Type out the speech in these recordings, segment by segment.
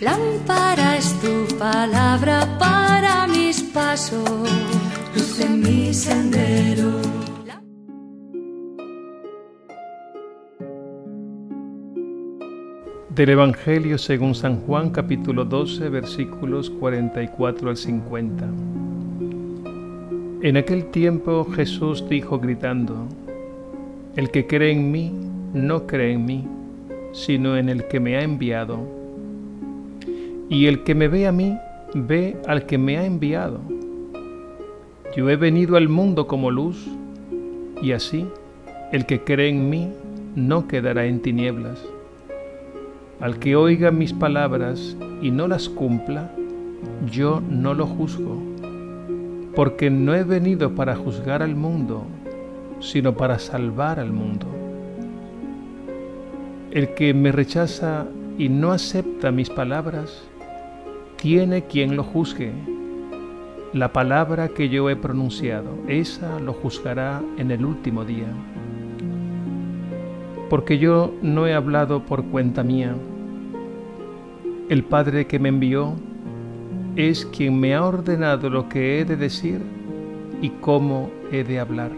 Lámpara es tu palabra para mis pasos, luz en mi sendero. Del Evangelio según San Juan capítulo 12 versículos 44 al 50. En aquel tiempo Jesús dijo gritando, El que cree en mí, no cree en mí, sino en el que me ha enviado. Y el que me ve a mí, ve al que me ha enviado. Yo he venido al mundo como luz, y así el que cree en mí no quedará en tinieblas. Al que oiga mis palabras y no las cumpla, yo no lo juzgo, porque no he venido para juzgar al mundo, sino para salvar al mundo. El que me rechaza y no acepta mis palabras, tiene quien lo juzgue. La palabra que yo he pronunciado, esa lo juzgará en el último día porque yo no he hablado por cuenta mía. El Padre que me envió es quien me ha ordenado lo que he de decir y cómo he de hablar.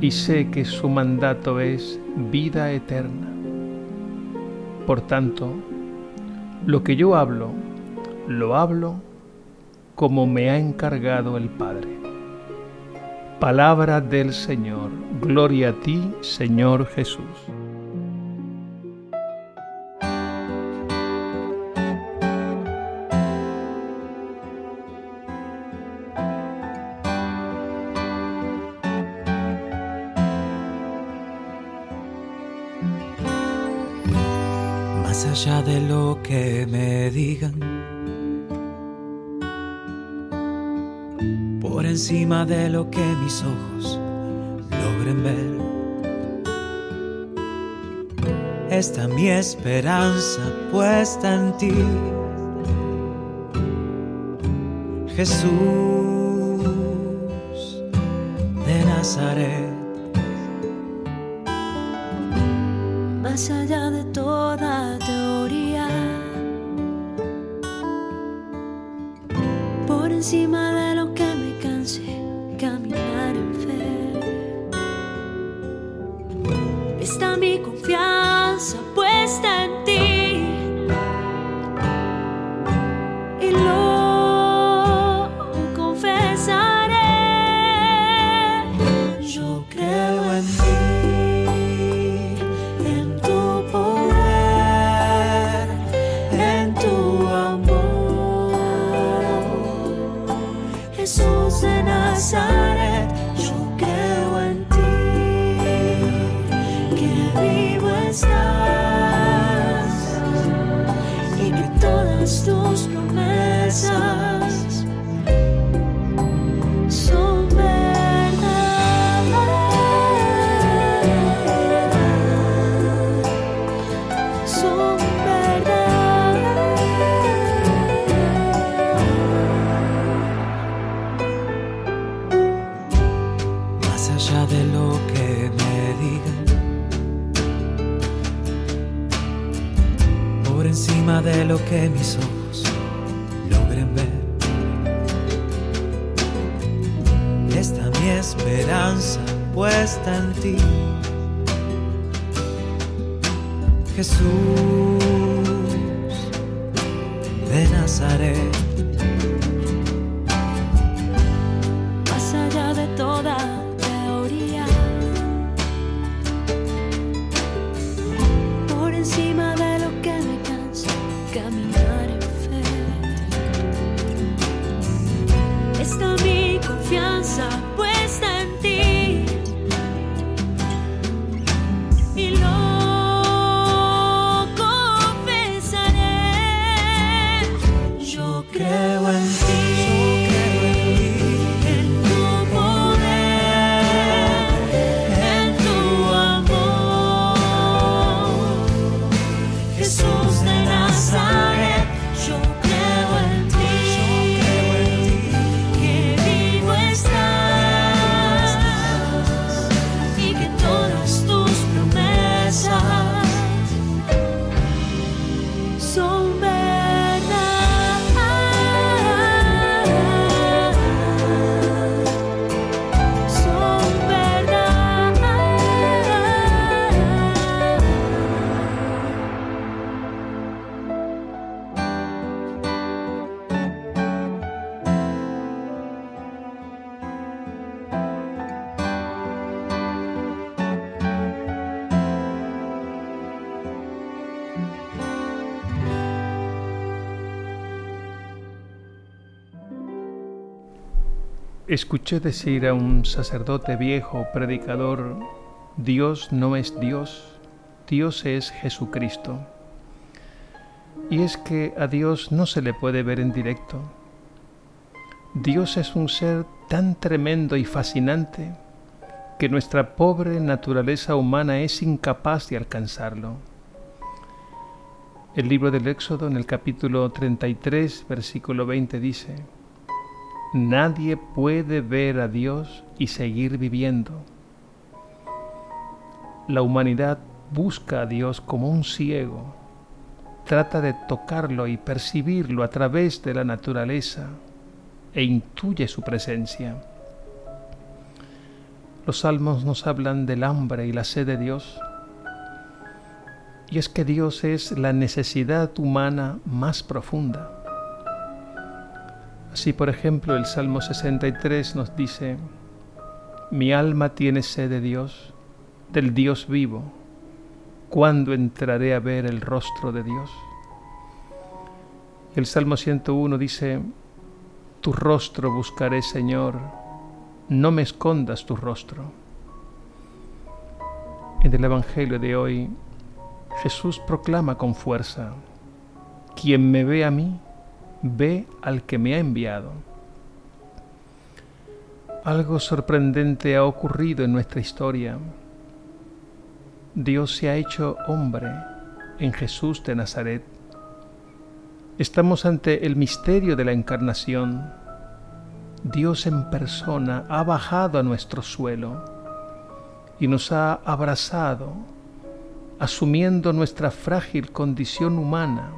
Y sé que su mandato es vida eterna. Por tanto, lo que yo hablo, lo hablo como me ha encargado el Padre. Palabra del Señor. Gloria a ti, Señor Jesús. Allá de lo que me digan por encima de lo que mis ojos logren ver. Está mi esperanza puesta en ti, Jesús de Nazaret. Más allá de toda encima de lo que caminar en fe. Está mi confianza puesta en Nazaret, yo que vivo estás y que todas tus promesas son. Que mis ojos logren ver. Está mi esperanza puesta en ti, Jesús de Nazaret. Escuché decir a un sacerdote viejo, predicador, Dios no es Dios, Dios es Jesucristo. Y es que a Dios no se le puede ver en directo. Dios es un ser tan tremendo y fascinante que nuestra pobre naturaleza humana es incapaz de alcanzarlo. El libro del Éxodo en el capítulo 33, versículo 20 dice, Nadie puede ver a Dios y seguir viviendo. La humanidad busca a Dios como un ciego, trata de tocarlo y percibirlo a través de la naturaleza e intuye su presencia. Los salmos nos hablan del hambre y la sed de Dios, y es que Dios es la necesidad humana más profunda. Así, por ejemplo, el Salmo 63 nos dice, Mi alma tiene sed de Dios, del Dios vivo. ¿Cuándo entraré a ver el rostro de Dios? el Salmo 101 dice, Tu rostro buscaré, Señor, no me escondas tu rostro. En el Evangelio de hoy, Jesús proclama con fuerza, Quien me ve a mí, ve al que me ha enviado. Algo sorprendente ha ocurrido en nuestra historia. Dios se ha hecho hombre en Jesús de Nazaret. Estamos ante el misterio de la encarnación. Dios en persona ha bajado a nuestro suelo y nos ha abrazado, asumiendo nuestra frágil condición humana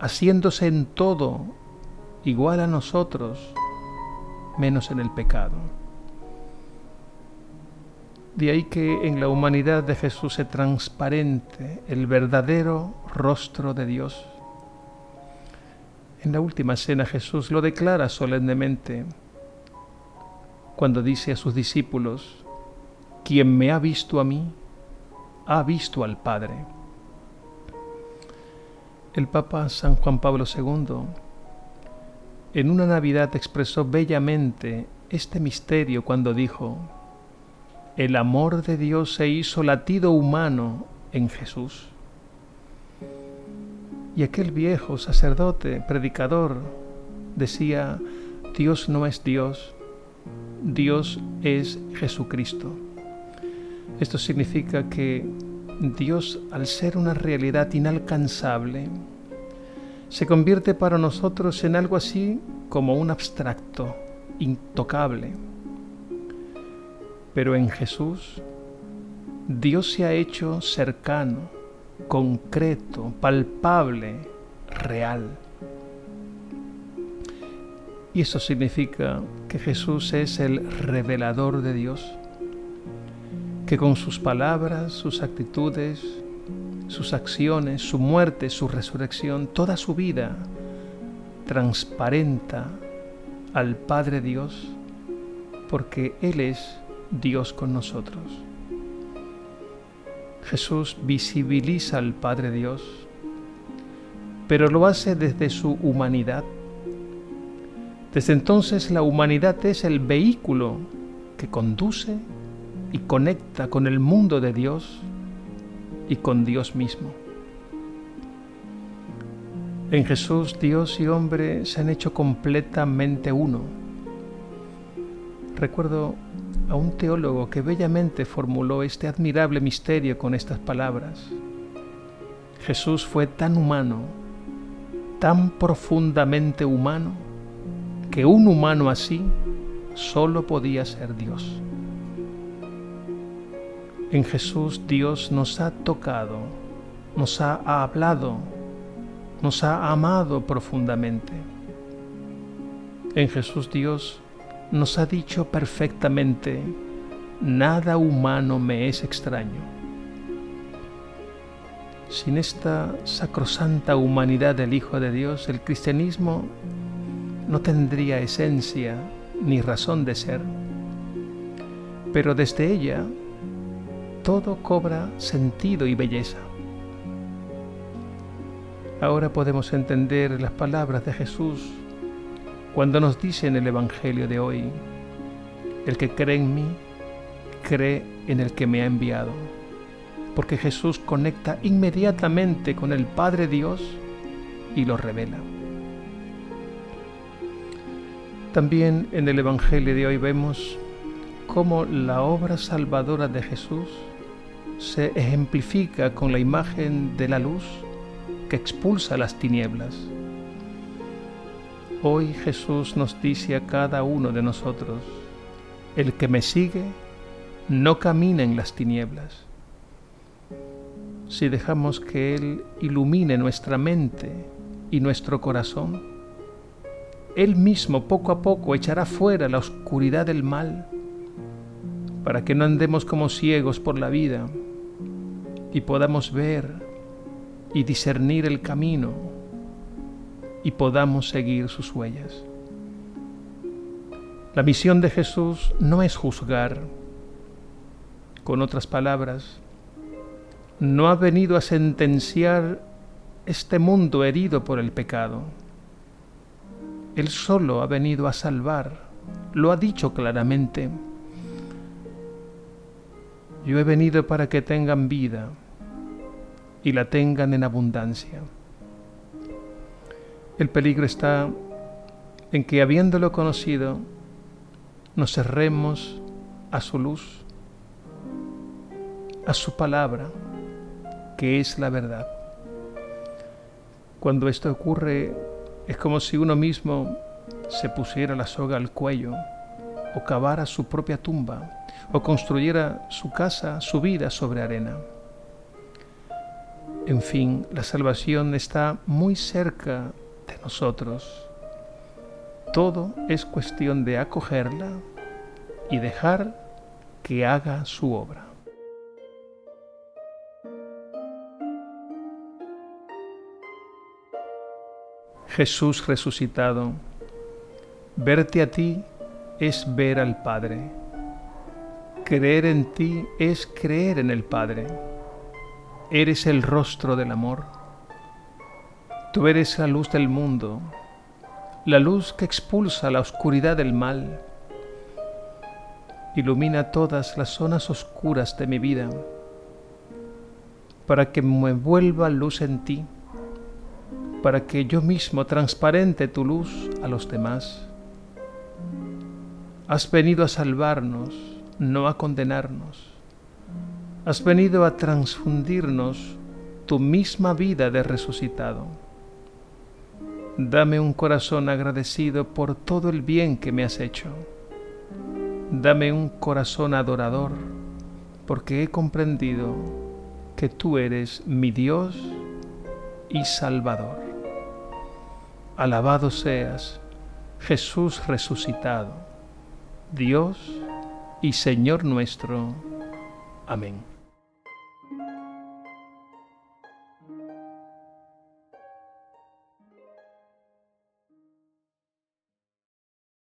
haciéndose en todo igual a nosotros, menos en el pecado. De ahí que en la humanidad de Jesús se transparente el verdadero rostro de Dios. En la última cena Jesús lo declara solemnemente cuando dice a sus discípulos, quien me ha visto a mí, ha visto al Padre el Papa San Juan Pablo II en una Navidad expresó bellamente este misterio cuando dijo, el amor de Dios se hizo latido humano en Jesús. Y aquel viejo sacerdote, predicador, decía, Dios no es Dios, Dios es Jesucristo. Esto significa que Dios, al ser una realidad inalcanzable, se convierte para nosotros en algo así como un abstracto, intocable. Pero en Jesús, Dios se ha hecho cercano, concreto, palpable, real. Y eso significa que Jesús es el revelador de Dios que con sus palabras, sus actitudes, sus acciones, su muerte, su resurrección, toda su vida, transparenta al Padre Dios, porque Él es Dios con nosotros. Jesús visibiliza al Padre Dios, pero lo hace desde su humanidad. Desde entonces la humanidad es el vehículo que conduce y conecta con el mundo de Dios y con Dios mismo. En Jesús Dios y hombre se han hecho completamente uno. Recuerdo a un teólogo que bellamente formuló este admirable misterio con estas palabras. Jesús fue tan humano, tan profundamente humano, que un humano así solo podía ser Dios. En Jesús Dios nos ha tocado, nos ha hablado, nos ha amado profundamente. En Jesús Dios nos ha dicho perfectamente, nada humano me es extraño. Sin esta sacrosanta humanidad del Hijo de Dios, el cristianismo no tendría esencia ni razón de ser. Pero desde ella todo cobra sentido y belleza. Ahora podemos entender las palabras de Jesús Cuando nos dice en el Evangelio de hoy, el que cree en mí, cree en el que me ha enviado, porque Jesús conecta inmediatamente con el Padre Dios y lo revela. También en el Evangelio de hoy vemos cómo la obra salvadora de Jesús se ejemplifica con la imagen de la luz que expulsa las tinieblas. Hoy Jesús nos dice a cada uno de nosotros, el que me sigue no camina en las tinieblas. Si dejamos que Él ilumine nuestra mente y nuestro corazón, Él mismo poco a poco echará fuera la oscuridad del mal, para que no andemos como ciegos por la vida y podamos ver y discernir el camino y podamos seguir sus huellas. La misión de Jesús no es juzgar. Con otras palabras, no ha venido a sentenciar este mundo herido por el pecado. Él solo ha venido a salvar. Lo ha dicho claramente. Yo he venido para que tengan vida y la tengan en abundancia. El peligro está en que habiéndolo conocido, nos cerremos a su luz, a su palabra, que es la verdad. Cuando esto ocurre, es como si uno mismo se pusiera la soga al cuello, o cavara su propia tumba, o construyera su casa, su vida sobre arena. En fin, la salvación está muy cerca de nosotros todo es cuestión de acogerla y dejar que haga su obra. Jesús resucitado, verte a ti es ver al Padre. Creer en ti es creer en el Padre. Eres el rostro del amor. Tú eres la luz del mundo la luz que expulsa la oscuridad del mal. Ilumina todas las zonas oscuras de mi vida para que me vuelva luz en ti, para que yo mismo transparente tu luz a los demás. Has venido a salvarnos, no a condenarnos. Has venido a transfundirnos tu misma vida de resucitado. Dame un corazón agradecido por todo el bien que me has hecho. Dame un corazón adorador, porque he comprendido que tú eres mi Dios y Salvador. Alabado seas, Jesús resucitado, Dios y Señor nuestro. Amén.